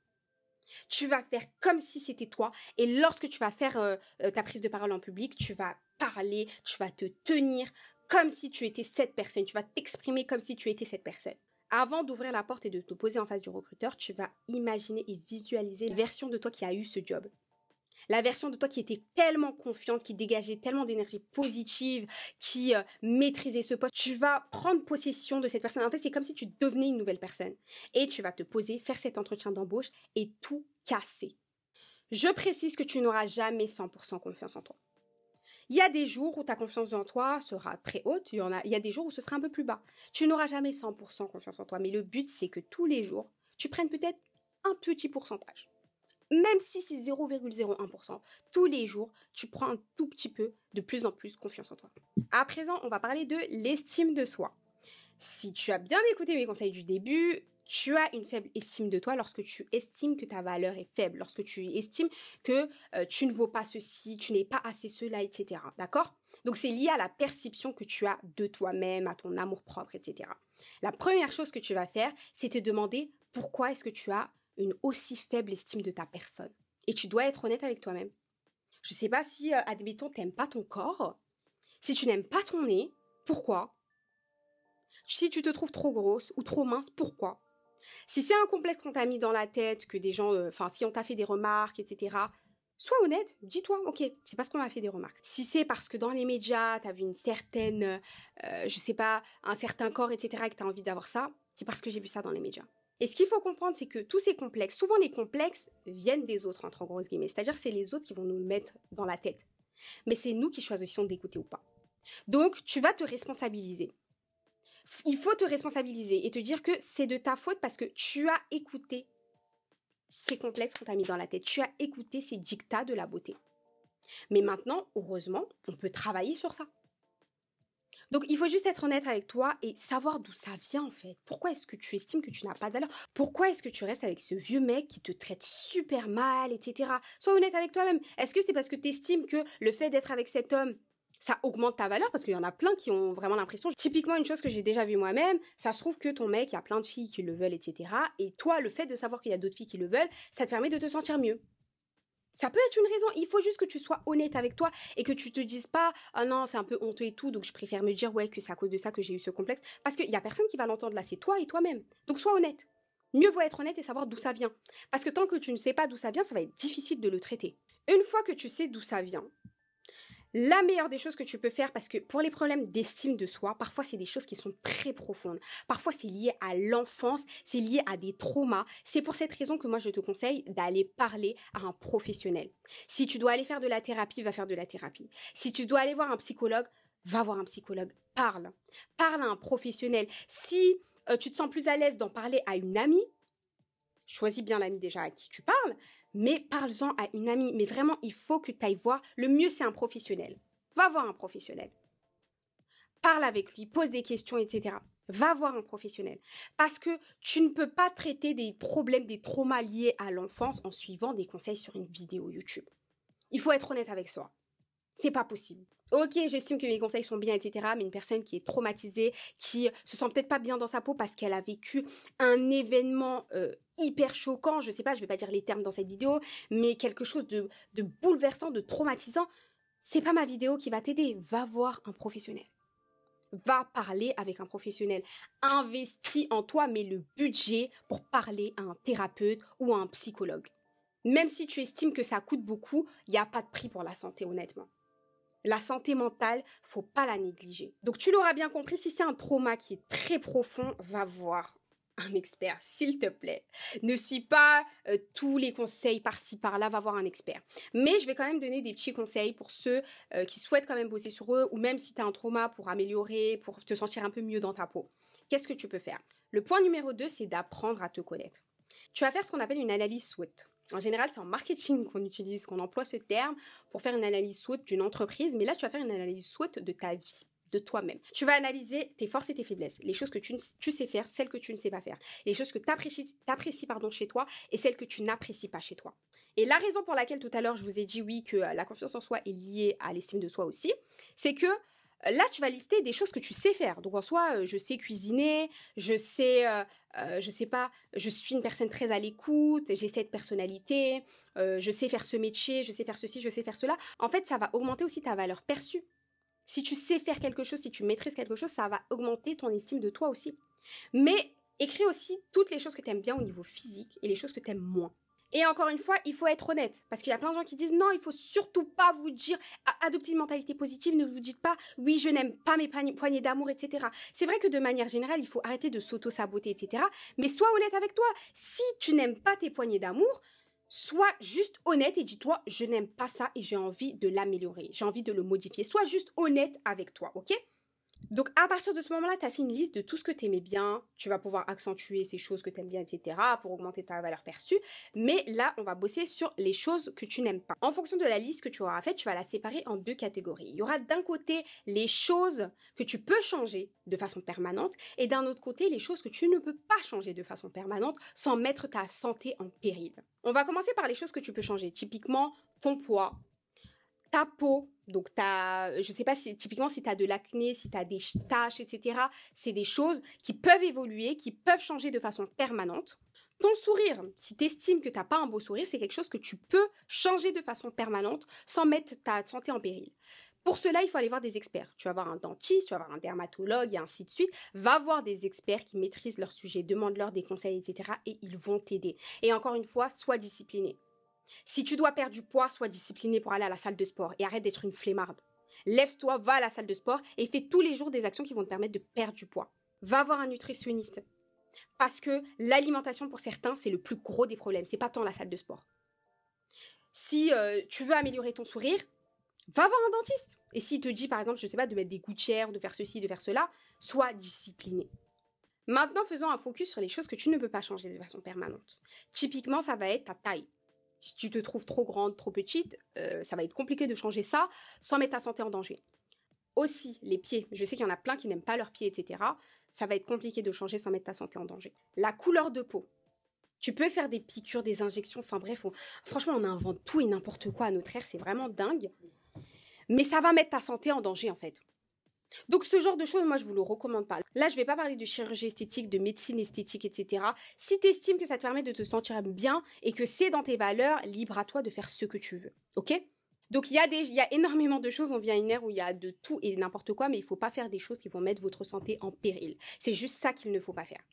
Tu vas faire comme si c'était toi. Et lorsque tu vas faire euh, euh, ta prise de parole en public, tu vas parler, tu vas te tenir comme si tu étais cette personne. Tu vas t'exprimer comme si tu étais cette personne. Avant d'ouvrir la porte et de te poser en face du recruteur, tu vas imaginer et visualiser la version de toi qui a eu ce job. La version de toi qui était tellement confiante, qui dégageait tellement d'énergie positive, qui euh, maîtrisait ce poste. Tu vas prendre possession de cette personne. En fait, c'est comme si tu devenais une nouvelle personne. Et tu vas te poser, faire cet entretien d'embauche et tout casser. Je précise que tu n'auras jamais 100% confiance en toi. Il y a des jours où ta confiance en toi sera très haute, il y, en a, il y a des jours où ce sera un peu plus bas. Tu n'auras jamais 100% confiance en toi, mais le but c'est que tous les jours, tu prennes peut-être un petit pourcentage. Même si c'est 0,01%, tous les jours, tu prends un tout petit peu de plus en plus confiance en toi. À présent, on va parler de l'estime de soi. Si tu as bien écouté mes conseils du début, tu as une faible estime de toi lorsque tu estimes que ta valeur est faible, lorsque tu estimes que euh, tu ne vaux pas ceci, tu n'es pas assez cela, etc. D'accord? Donc c'est lié à la perception que tu as de toi-même, à ton amour-propre, etc. La première chose que tu vas faire, c'est te demander pourquoi est-ce que tu as une aussi faible estime de ta personne. Et tu dois être honnête avec toi-même. Je sais pas si, euh, admettons, tu n'aimes pas ton corps. Si tu n'aimes pas ton nez, pourquoi? Si tu te trouves trop grosse ou trop mince, pourquoi? Si c'est un complexe qu'on t'a mis dans la tête, que des gens, euh, enfin, si on t'a fait des remarques, etc., sois honnête, dis-toi, ok, c'est parce qu'on m'a fait des remarques. Si c'est parce que dans les médias, t'as vu une certaine, euh, je sais pas, un certain corps, etc., et que t'as envie d'avoir ça, c'est parce que j'ai vu ça dans les médias. Et ce qu'il faut comprendre, c'est que tous ces complexes, souvent les complexes viennent des autres, entre grosses guillemets. C'est-à-dire c'est les autres qui vont nous le mettre dans la tête. Mais c'est nous qui choisissons d'écouter ou pas. Donc, tu vas te responsabiliser il faut te responsabiliser et te dire que c'est de ta faute parce que tu as écouté ces complexes qu'on t'a mis dans la tête. Tu as écouté ces dictats de la beauté. Mais maintenant, heureusement, on peut travailler sur ça. Donc, il faut juste être honnête avec toi et savoir d'où ça vient en fait. Pourquoi est-ce que tu estimes que tu n'as pas de valeur? Pourquoi est-ce que tu restes avec ce vieux mec qui te traite super mal, etc. Sois honnête avec toi-même. Est-ce que c'est parce que tu estimes que le fait d'être avec cet homme, ça augmente ta valeur? Parce qu'il y en a plein qui ont vraiment l'impression. Typiquement, une chose que j'ai déjà vue moi-même, ça se trouve que ton mec, il y a plein de filles qui le veulent, etc. Et toi, le fait de savoir qu'il y a d'autres filles qui le veulent, ça te permet de te sentir mieux. Ça peut être une raison, il faut juste que tu sois honnête avec toi et que tu te dises pas ah non, c'est un peu honteux et tout, donc je préfère me dire ouais que c'est à cause de ça que j'ai eu ce complexe parce qu'il y a personne qui va l'entendre là, c'est toi et toi-même. Donc sois honnête. Mieux vaut être honnête et savoir d'où ça vient. Parce que tant que tu ne sais pas d'où ça vient, ça va être difficile de le traiter. Une fois que tu sais d'où ça vient, la meilleure des choses que tu peux faire, parce que pour les problèmes d'estime de soi, parfois c'est des choses qui sont très profondes. Parfois c'est lié à l'enfance, c'est lié à des traumas. C'est pour cette raison que moi je te conseille d'aller parler à un professionnel. Si tu dois aller faire de la thérapie, va faire de la thérapie. Si tu dois aller voir un psychologue, va voir un psychologue. Parle. Parle à un professionnel. Si euh, tu te sens plus à l'aise d'en parler à une amie, choisis bien l'ami déjà à qui tu parles, mais parle-en à une amie. Mais vraiment, il faut que tu ailles voir. Le mieux, c'est un professionnel. Va voir un professionnel. Parle avec lui, pose des questions, etc. Va voir un professionnel. Parce que tu ne peux pas traiter des problèmes, des traumas liés à l'enfance en suivant des conseils sur une vidéo YouTube. Il faut être honnête avec soi. C'est pas possible. Ok, j'estime que mes conseils sont bien, etc. Mais une personne qui est traumatisée, qui se sent peut-être pas bien dans sa peau parce qu'elle a vécu un événement euh, hyper choquant, je sais pas, je vais pas dire les termes dans cette vidéo, mais quelque chose de, bouleversant, de traumatisant, c'est pas ma vidéo qui va t'aider. Va voir un professionnel. Va parler avec un professionnel. Investis en toi, mais le budget pour parler à un thérapeute ou à un psychologue. Même si tu estimes que ça coûte beaucoup, il n'y a pas de prix pour la santé, honnêtement. La santé mentale, faut pas la négliger. Donc tu l'auras bien compris, si c'est un trauma qui est très profond, va voir un expert, s'il te plaît. Ne suis pas euh, tous les conseils par-ci par-là, va voir un expert. Mais je vais quand même donner des petits conseils pour ceux euh, qui souhaitent quand même bosser sur eux, ou même si tu as un trauma pour améliorer, pour te sentir un peu mieux dans ta peau. Qu'est-ce que tu peux faire? Le point numéro 2, c'est d'apprendre à te connaître. tu vas faire ce qu'on appelle une analyse SWOT. En général, c'est en marketing qu'on utilise, qu'on emploie ce terme pour faire une analyse SWOT d'une entreprise, mais là, tu vas faire une analyse SWOT de ta vie de toi-même. Tu vas analyser tes forces et tes faiblesses, les choses que tu, sais faire, celles que tu ne sais pas faire, les choses que tu apprécies, pardon, chez toi et celles que tu n'apprécies pas chez toi. Et la raison pour laquelle tout à l'heure je vous ai dit oui que euh, la confiance en soi est liée à l'estime de soi aussi, c'est que Là, tu vas lister des choses que tu sais faire. Donc en soi, euh, je sais cuisiner, je sais, euh, euh, je sais pas, je suis une personne très à l'écoute, j'ai cette personnalité, je sais faire ce métier, je sais faire ceci, je sais faire cela. En fait, ça va augmenter aussi ta valeur perçue. Si tu sais faire quelque chose, si tu maîtrises quelque chose, ça va augmenter ton estime de toi aussi. Mais écris aussi toutes les choses que tu aimes bien au niveau physique et les choses que tu aimes moins. Et encore une fois, il faut être honnête. Parce qu'il y a plein de gens qui disent non, il faut surtout pas vous dire, adopter une mentalité positive, ne vous dites pas, oui, je n'aime pas mes poignées d'amour, etc. C'est vrai que de manière générale, il faut arrêter de s'auto-saboter, etc. Mais sois honnête avec toi. Si tu n'aimes pas tes poignées d'amour, sois juste honnête et dis-toi, je n'aime pas ça et j'ai envie de l'améliorer. J'ai envie de le modifier. Sois juste honnête avec toi, ok? Donc à partir de ce moment-là, tu as fait une liste de tout ce que tu aimais bien, tu vas pouvoir accentuer ces choses que tu aimes bien, etc. pour augmenter ta valeur perçue. Mais là, on va bosser sur les choses que tu n'aimes pas. En fonction de la liste que tu auras faite, tu vas la séparer en deux catégories. Il y aura d'un côté les choses que tu peux changer de façon permanente et d'un autre côté les choses que tu ne peux pas changer de façon permanente sans mettre ta santé en péril. On va commencer par les choses que tu peux changer. Typiquement, ton poids, ta peau, donc as, je sais pas si typiquement si tu as de l'acné, si tu as des taches, etc. C'est des choses qui peuvent évoluer, qui peuvent changer de façon permanente. Ton sourire, si tu estimes que tu n'as pas un beau sourire, c'est quelque chose que tu peux changer de façon permanente sans mettre ta santé en péril. Pour cela, il faut aller voir des experts. Tu vas voir un dentiste, tu vas voir un dermatologue et ainsi de suite. Va voir des experts qui maîtrisent leur sujet, demande-leur des conseils, etc. Et ils vont t'aider. Et encore une fois, sois discipliné. Si tu dois perdre du poids, sois discipliné pour aller à la salle de sport et arrête d'être une flemmarde. Lève-toi, va à la salle de sport et fais tous les jours des actions qui vont te permettre de perdre du poids. Va voir un nutritionniste. Parce que l'alimentation pour certains, c'est le plus gros des problèmes. C'est pas tant la salle de sport. Si euh, tu veux améliorer ton sourire, va voir un dentiste. Et s'il te dit, par exemple, je sais pas, de mettre des gouttières, de faire ceci, de faire cela, sois discipliné. Maintenant, faisons un focus sur les choses que tu ne peux pas changer de façon permanente. Typiquement, ça va être ta taille si tu te trouves trop grande, trop petite, euh, ça va être compliqué de changer ça sans mettre ta santé en danger. Aussi, les pieds. Je sais qu'il y en a plein qui n'aiment pas leurs pieds, etc. Ça va être compliqué de changer sans mettre ta santé en danger. La couleur de peau. Tu peux faire des piqûres, des injections, enfin bref, franchement, on invente tout et n'importe quoi à notre ère, c'est vraiment dingue. Mais ça va mettre ta santé en danger en fait. Donc ce genre de choses, moi je vous le recommande pas. Là, je vais pas parler de chirurgie esthétique, de médecine esthétique, etc. Si tu estimes que ça te permet de te sentir bien et que c'est dans tes valeurs, libre à toi de faire ce que tu veux. Ok? Donc il y, a y a énormément de choses, on vient à une ère où il y a de tout et n'importe quoi, mais il ne faut pas faire des choses qui vont mettre votre santé en péril. C'est juste ça qu'il ne faut pas faire.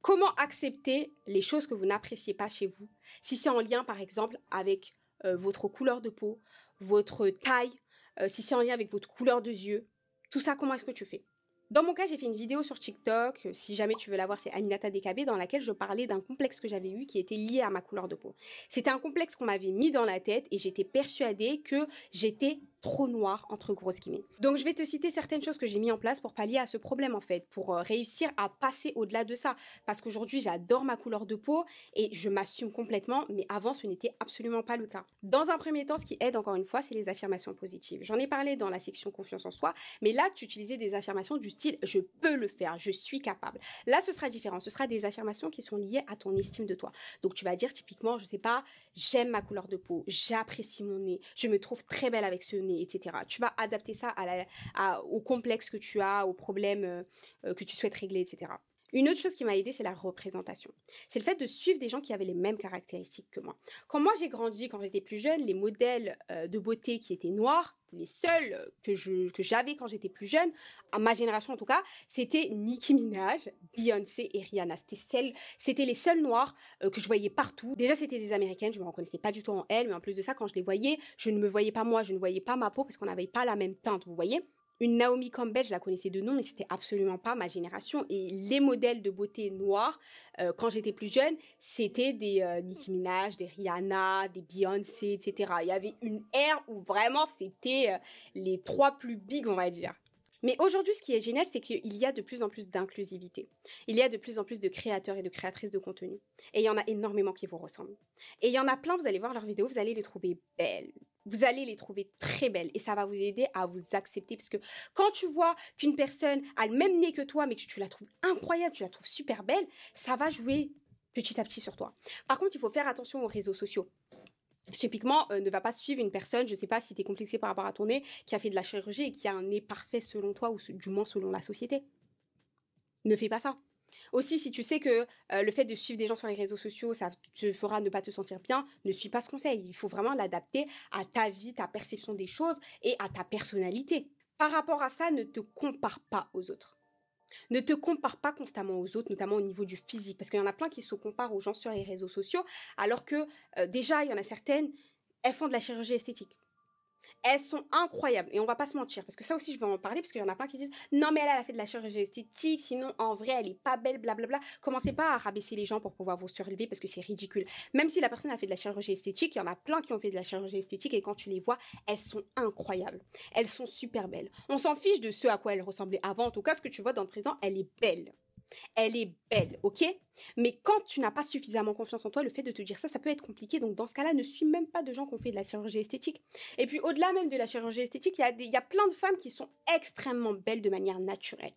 Comment accepter les choses que vous n'appréciez pas chez vous? Si c'est en lien par exemple avec euh, votre couleur de peau, votre taille, euh, si c'est en lien avec votre couleur de yeux, tout ça, comment est-ce que tu fais? Dans mon cas, j'ai fait une vidéo sur TikTok, euh, si jamais tu veux la voir, c'est Aminata DKB, dans laquelle je parlais d'un complexe que j'avais eu qui était lié à ma couleur de peau. C'était un complexe qu'on m'avait mis dans la tête et j'étais persuadée que j'étais trop noire entre grosses guillemets. Donc je vais te citer certaines choses que j'ai mis en place pour pallier à ce problème en fait, pour euh, réussir à passer au-delà de ça. Parce qu'aujourd'hui j'adore ma couleur de peau et je m'assume complètement, mais avant ce n'était absolument pas le cas. Dans un premier temps, ce qui aide encore une fois, c'est les affirmations positives. J'en ai parlé dans la section confiance en soi, mais là tu utilisais des affirmations du style je peux le faire, je suis capable. Là ce sera différent, ce sera des affirmations qui sont liées à ton estime de toi. Donc tu vas dire typiquement, je sais pas, j'aime ma couleur de peau, j'apprécie mon nez, je me trouve très belle avec ce nez etc. Tu vas adapter ça au complexe que tu as, aux problèmes euh, euh, que tu souhaites régler, etc. Une autre chose qui m'a aidé, c'est la représentation. C'est le fait de suivre des gens qui avaient les mêmes caractéristiques que moi. Quand moi j'ai grandi, quand j'étais plus jeune, les modèles euh, de beauté qui étaient noirs, les seuls que j'avais quand j'étais plus jeune, à ma génération en tout cas, c'était Nicki Minaj, Beyoncé et Rihanna. C'était c'était les seuls noirs euh, que je voyais partout. Déjà c'était des américaines, je me reconnaissais pas du tout en elles, mais en plus de ça, quand je les voyais, je ne me voyais pas moi, je ne voyais pas ma peau parce qu'on n'avait pas la même teinte, vous voyez. Une Naomi Campbell, je la connaissais de nom, mais c'était absolument pas ma génération. Et les modèles de beauté noirs, euh, quand j'étais plus jeune, c'était des euh, Nicki Minaj, des Rihanna, des Beyoncé, etc. Il y avait une ère où vraiment c'était euh, les trois plus big, on va dire. Mais aujourd'hui, ce qui est génial, c'est qu'il y a de plus en plus d'inclusivité. Il y a de plus en plus de créateurs et de créatrices de contenu. Et il y en a énormément qui vous ressemblent. Et il y en a plein, vous allez voir leurs vidéos, vous allez les trouver belles. Vous allez les trouver très belles et ça va vous aider à vous accepter parce que quand tu vois qu'une personne a le même nez que toi mais que tu la trouves incroyable, tu la trouves super belle, ça va jouer petit à petit sur toi. Par contre, il faut faire attention aux réseaux sociaux. Typiquement, euh, ne va pas suivre une personne, je ne sais pas si tu es complexé par rapport à ton nez, qui a fait de la chirurgie et qui a un nez parfait selon toi ou du moins selon la société. Ne fais pas ça. Aussi, si tu sais que euh, le fait de suivre des gens sur les réseaux sociaux, ça te fera ne pas te sentir bien, ne suis pas ce conseil. Il faut vraiment l'adapter à ta vie, ta perception des choses et à ta personnalité. Par rapport à ça, ne te compare pas aux autres. Ne te compare pas constamment aux autres, notamment au niveau du physique, parce qu'il y en a plein qui se comparent aux gens sur les réseaux sociaux, alors que euh, déjà, il y en a certaines, elles font de la chirurgie esthétique. Elles sont incroyables. Et on va pas se mentir. Parce que ça aussi, je vais en parler. Parce qu'il y en a plein qui disent Non, mais elle, a fait de la chirurgie esthétique. Sinon, en vrai, elle est pas belle, blablabla. Commencez pas à rabaisser les gens pour pouvoir vous surlever. Parce que c'est ridicule. Même si la personne a fait de la chirurgie esthétique, il y en a plein qui ont fait de la chirurgie esthétique. Et quand tu les vois, elles sont incroyables. Elles sont super belles. On s'en fiche de ce à quoi elles ressemblaient avant. En tout cas, ce que tu vois dans le présent, elle est belle. Elle est belle, ok? Mais quand tu n'as pas suffisamment confiance en toi, le fait de te dire ça, ça peut être compliqué. Donc dans ce cas-là, ne suis même pas de gens qui ont fait de la chirurgie esthétique. Et puis au-delà même de la chirurgie esthétique, il y, y, a plein de femmes qui sont extrêmement belles de manière naturelle.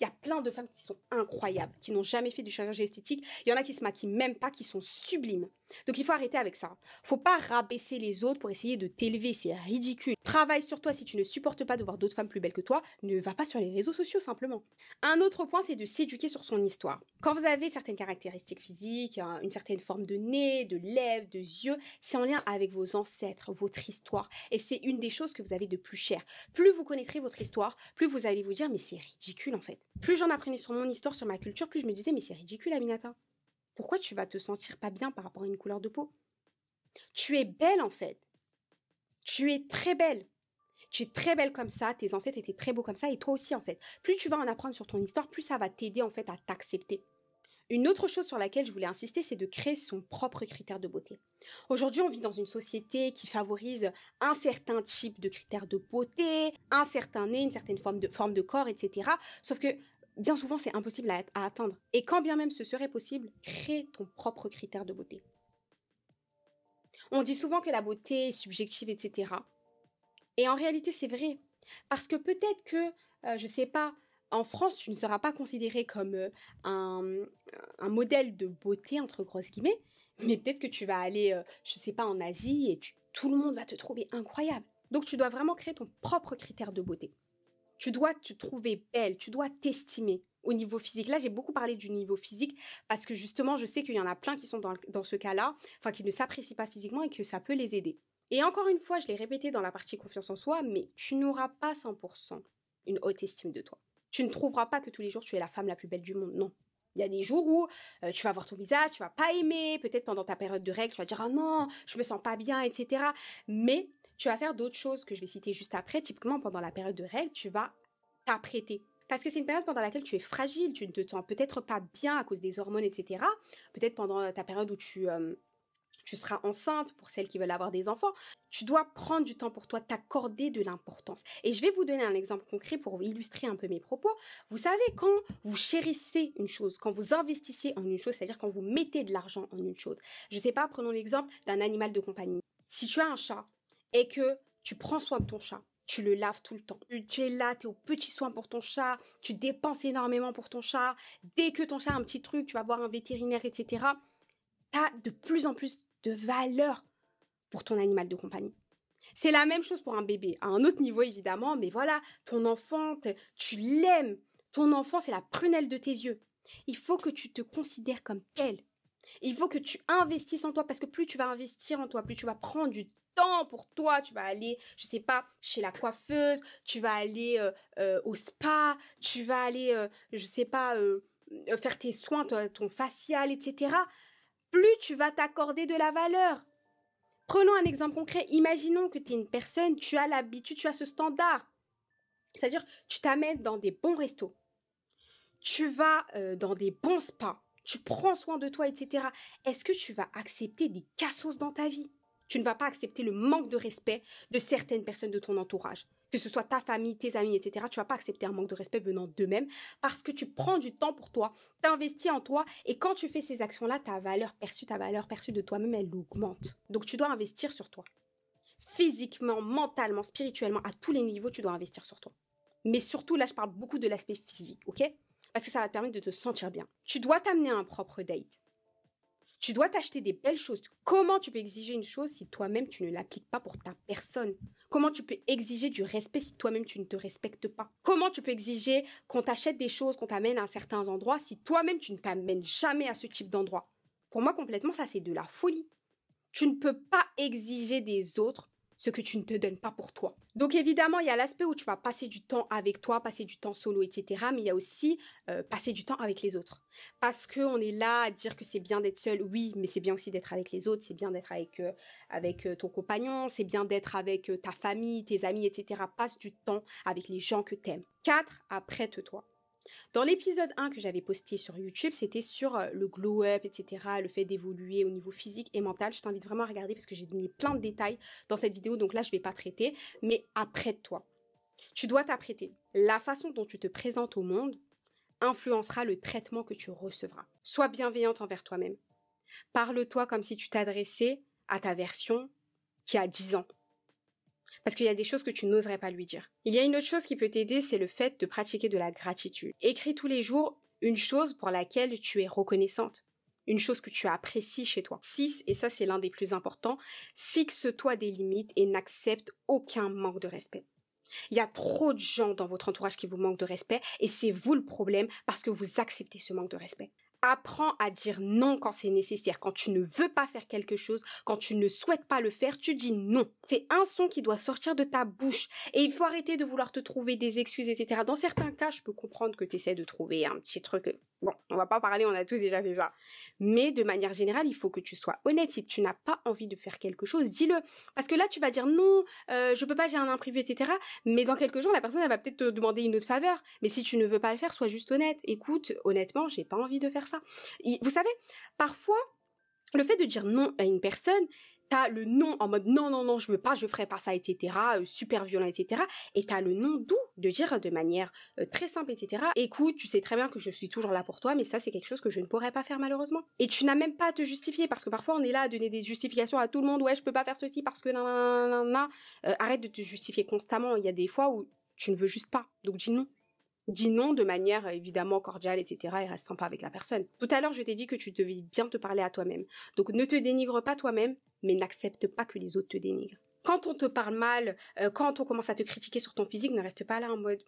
Il y a plein de femmes qui sont incroyables, qui n'ont jamais fait de chirurgie esthétique. Il y en a qui se maquillent même pas, qui sont sublimes. Donc il faut arrêter avec ça. Faut pas rabaisser les autres pour essayer de t'élever, c'est ridicule. Travaille sur toi si tu ne supportes pas de voir d'autres femmes plus belles que toi, ne va pas sur les réseaux sociaux simplement. Un autre point, c'est de s'éduquer sur son histoire. Quand vous avez certaines caractéristiques physiques, une certaine forme de nez, de lèvres, de yeux, c'est en lien avec vos ancêtres, votre histoire. Et c'est une des choses que vous avez de plus cher. Plus vous connaîtrez votre histoire, plus vous allez vous dire mais c'est ridicule en fait. Plus j'en apprenais sur mon histoire, sur ma culture, plus je me disais mais c'est ridicule Aminata. Pourquoi tu vas te sentir pas bien par rapport à une couleur de peau? Tu es belle en fait. Tu es très belle. Tu es très belle comme ça, tes ancêtres étaient très beaux comme ça, et toi aussi en fait. Plus tu vas en apprendre sur ton histoire, plus ça va t'aider en fait à t'accepter. Une autre chose sur laquelle je voulais insister, c'est de créer son propre critère de beauté. Aujourd'hui, on vit dans une société qui favorise un certain type de critères de beauté, un certain nez, une certaine forme de corps, etc. Sauf que bien souvent, c'est impossible à, atteindre. Et quand bien même ce serait possible, crée ton propre critère de beauté. On dit souvent que la beauté est subjective, etc. Et en réalité, c'est vrai. Parce que peut-être que, euh, je ne sais pas, en France, tu ne seras pas considéré comme euh, un, modèle de beauté, entre grosses guillemets, mais peut-être que tu vas aller, euh, je ne sais pas, en Asie et tout le monde va te trouver incroyable. Donc tu dois vraiment créer ton propre critère de beauté. Tu dois te trouver belle, tu dois t'estimer au niveau physique. Là, j'ai beaucoup parlé du niveau physique parce que justement, je sais qu'il y en a plein qui sont dans, ce cas-là, enfin qui ne s'apprécient pas physiquement et que ça peut les aider. Et encore une fois, je l'ai répété dans la partie confiance en soi, mais tu n'auras pas 100% une haute estime de toi. Tu ne trouveras pas que tous les jours tu es la femme la plus belle du monde. Non. Il y a des jours où euh, tu vas voir ton visage, tu vas pas aimer, peut-être pendant ta période de règles, tu vas dire ah non, je me sens pas bien, etc. Mais tu vas faire d'autres choses que je vais citer juste après. Typiquement, pendant la période de règles, tu vas t'apprêter. Parce que c'est une période pendant laquelle tu es fragile, tu ne te sens peut-être pas bien à cause des hormones, etc. Peut-être pendant ta période où tu, euh, tu seras enceinte, pour celles qui veulent avoir des enfants. Tu dois prendre du temps pour toi, t'accorder de l'importance. Et je vais vous donner un exemple concret pour illustrer un peu mes propos. Vous savez, quand vous chérissez une chose, quand vous investissez en une chose, c'est-à-dire quand vous mettez de l'argent en une chose. Je ne sais pas, prenons l'exemple d'un animal de compagnie. Si tu as un chat, et que tu prends soin de ton chat. Tu le laves tout le temps. Tu es là, tu es au petit soin pour ton chat. Tu dépenses énormément pour ton chat. Dès que ton chat a un petit truc, tu vas voir un vétérinaire, etc. Tu as de plus en plus de valeur pour ton animal de compagnie. C'est la même chose pour un bébé, à un autre niveau évidemment, mais voilà, ton enfant, tu l'aimes. Ton enfant, c'est la prunelle de tes yeux. Il faut que tu te considères comme tel. Il faut que tu investisses en toi parce que plus tu vas investir en toi, plus tu vas prendre du temps pour toi. Tu vas aller, je sais pas, chez la coiffeuse, tu vas aller euh, euh, au spa, tu vas aller, euh, je sais pas, faire tes soins, ton, facial, etc. Plus tu vas t'accorder de la valeur. Prenons un exemple concret. Imaginons que tu es une personne, tu as l'habitude, tu as ce standard. C'est-à-dire, tu t'amènes dans des bons restos. Tu vas dans des bons spas tu prends soin de toi, etc. Est-ce que tu vas accepter des cassos dans ta vie? Tu ne vas pas accepter le manque de respect de certaines personnes de ton entourage. Que ce soit ta famille, tes amis, etc. Tu vas pas accepter un manque de respect venant d'eux-mêmes parce que tu prends du temps pour toi, t'investis en toi et quand tu fais ces actions-là, ta valeur perçue, ta valeur perçue de toi-même, elle augmente. Donc tu dois investir sur toi. Physiquement, mentalement, spirituellement, à tous les niveaux, tu dois investir sur toi. Mais surtout, là, je parle beaucoup de l'aspect physique, ok? Parce que ça va te permettre de te sentir bien. Tu dois t'amener à un propre date. Tu dois t'acheter des belles choses. Comment tu peux exiger une chose si toi-même tu ne l'appliques pas pour ta personne? Comment tu peux exiger du respect si toi-même tu ne te respectes pas? Comment tu peux exiger qu'on t'achète des choses, qu'on t'amène à certains endroits si toi-même tu ne t'amènes jamais à ce type d'endroit? Pour moi, complètement, ça c'est de la folie. Tu ne peux pas exiger des autres ce que tu ne te donnes pas pour toi. Donc évidemment, il y a l'aspect où tu vas passer du temps avec toi, passer du temps solo, etc. Mais il y a aussi euh, passer du temps avec les autres. Parce qu'on est là à dire que c'est bien d'être seul, oui, mais c'est bien aussi d'être avec les autres, c'est bien d'être avec, euh, avec euh, ton compagnon, c'est bien d'être avec ta famille, tes amis, etc. Passe du temps avec les gens que t'aimes. 4. Apprête-toi. Dans l'épisode 1 que j'avais posté sur YouTube, c'était sur euh, le glow-up, etc., le fait d'évoluer au niveau physique et mental. Je t'invite vraiment à regarder parce que j'ai donné plein de détails dans cette vidéo, donc là, je ne vais pas traiter, mais apprête-toi. Tu dois t'apprêter. La façon dont tu te présentes au monde influencera le traitement que tu recevras. Sois bienveillante envers toi-même. Parle-toi comme si tu t'adressais à ta version qui a 10 ans parce qu'il y a des choses que tu n'oserais pas lui dire. Il y a une autre chose qui peut t'aider, c'est le fait de pratiquer de la gratitude. Écris tous les jours une chose pour laquelle tu es reconnaissante. Une chose que tu apprécies chez toi. 6, et ça c'est l'un des plus importants, fixe-toi des limites et n'accepte aucun manque de respect. Il y a trop de gens dans votre entourage qui vous manquent de respect et c'est vous le problème parce que vous acceptez ce manque de respect. Apprends à dire non quand c'est nécessaire. Quand tu ne veux pas faire quelque chose, quand tu ne souhaites pas le faire, tu dis non. C'est un son qui doit sortir de ta bouche. Et il faut arrêter de vouloir te trouver des excuses, etc. Dans certains cas, je peux comprendre que tu essaies de trouver un petit truc. Bon, on va pas parler, on a tous déjà fait ça. Mais de manière générale, il faut que tu sois honnête. Si tu n'as pas envie de faire quelque chose, dis-le. Parce que là, tu vas dire non, euh, je peux pas, j'ai un imprévu, etc. Mais dans quelques jours, la personne, elle va peut-être te demander une autre faveur. Mais si tu ne veux pas le faire, sois juste honnête. Écoute, honnêtement, j'ai pas envie de faire ça. Vous savez, parfois, le fait de dire non à une personne, t'as le non en mode non, non, non, je veux pas, je ferai pas ça, etc., euh, super violent, etc. Et t'as le non doux de dire de manière euh, très simple, etc. Écoute, tu sais très bien que je suis toujours là pour toi, mais ça, c'est quelque chose que je ne pourrais pas faire malheureusement. Et tu n'as même pas à te justifier parce que parfois on est là à donner des justifications à tout le monde. Ouais, je peux pas faire ceci parce que nan, euh, arrête de te justifier constamment. Il y a des fois où tu ne veux juste pas. Donc dis non. Dis non de manière évidemment cordiale, etc. et reste sympa avec la personne. Tout à l'heure, je t'ai dit que tu devais bien te parler à toi-même. Donc ne te dénigre pas toi-même, mais n'accepte pas que les autres te dénigrent. Quand on te parle mal, euh, quand on commence à te critiquer sur ton physique, ne reste pas là en mode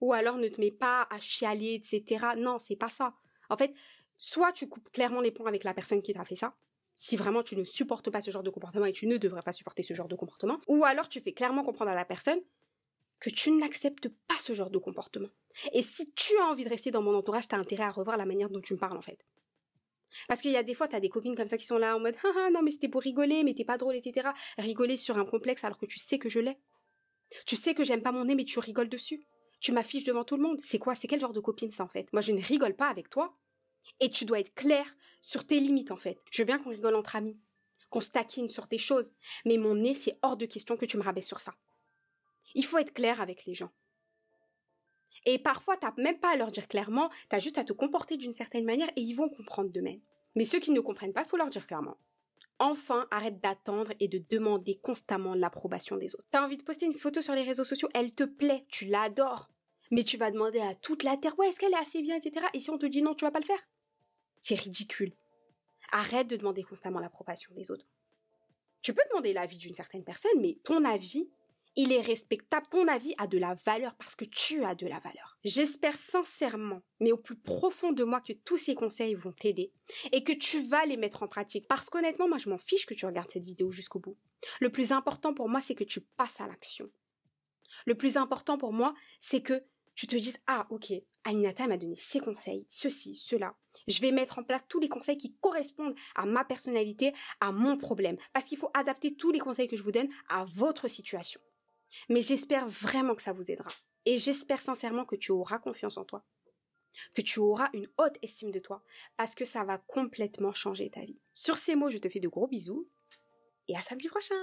ou alors ne te mets pas à chialer, etc. Non, c'est pas ça. En fait, soit tu coupes clairement les ponts avec la personne qui t'a fait ça, si vraiment tu ne supportes pas ce genre de comportement et tu ne devrais pas supporter ce genre de comportement, ou alors tu fais clairement comprendre à la personne que tu n'acceptes pas ce genre de comportement. Et si tu as envie de rester dans mon entourage, tu as intérêt à revoir la manière dont tu me parles en fait. Parce qu'il y a des fois, tu as des copines comme ça qui sont là en mode ah, ah non mais c'était pour rigoler, mais t'es pas drôle, etc. Rigoler sur un complexe alors que tu sais que je l'ai. Tu sais que j'aime pas mon nez, mais tu rigoles dessus. Tu m'affiches devant tout le monde. C'est quoi C'est quel genre de copine ça en fait? Moi je ne rigole pas avec toi. Et tu dois être clair sur tes limites en fait. Je veux bien qu'on rigole entre amis, qu'on se taquine sur des choses, mais mon nez c'est hors de question que tu me rabaisses sur ça. Il faut être clair avec les gens. Et parfois, tu n'as même pas à leur dire clairement, tu as juste à te comporter d'une certaine manière et ils vont comprendre de même. Mais ceux qui ne comprennent pas, faut leur dire clairement. Enfin, arrête d'attendre et de demander constamment l'approbation des autres. T'as envie de poster une photo sur les réseaux sociaux, elle te plaît, tu l'adores. Mais tu vas demander à toute la terre, ouais, est-ce qu'elle est assez bien, etc. Et si on te dit non, tu vas pas le faire? C'est ridicule. Arrête de demander constamment l'approbation des autres. Tu peux demander l'avis d'une certaine personne, mais ton avis, il est respectable, ton avis a de la valeur parce que tu as de la valeur. J'espère sincèrement, mais au plus profond de moi, que tous ces conseils vont t'aider et que tu vas les mettre en pratique. Parce qu'honnêtement, moi, je m'en fiche que tu regardes cette vidéo jusqu'au bout. Le plus important pour moi, c'est que tu passes à l'action. Le plus important pour moi, c'est que tu te dises, ah, ok, Aminata m'a donné ses conseils, ceci, cela. Je vais mettre en place tous les conseils qui correspondent à ma personnalité, à mon problème. Parce qu'il faut adapter tous les conseils que je vous donne à votre situation. Mais j'espère vraiment que ça vous aidera. Et j'espère sincèrement que tu auras confiance en toi. Que tu auras une haute estime de toi. Parce que ça va complètement changer ta vie. Sur ces mots, je te fais de gros bisous. et à samedi prochain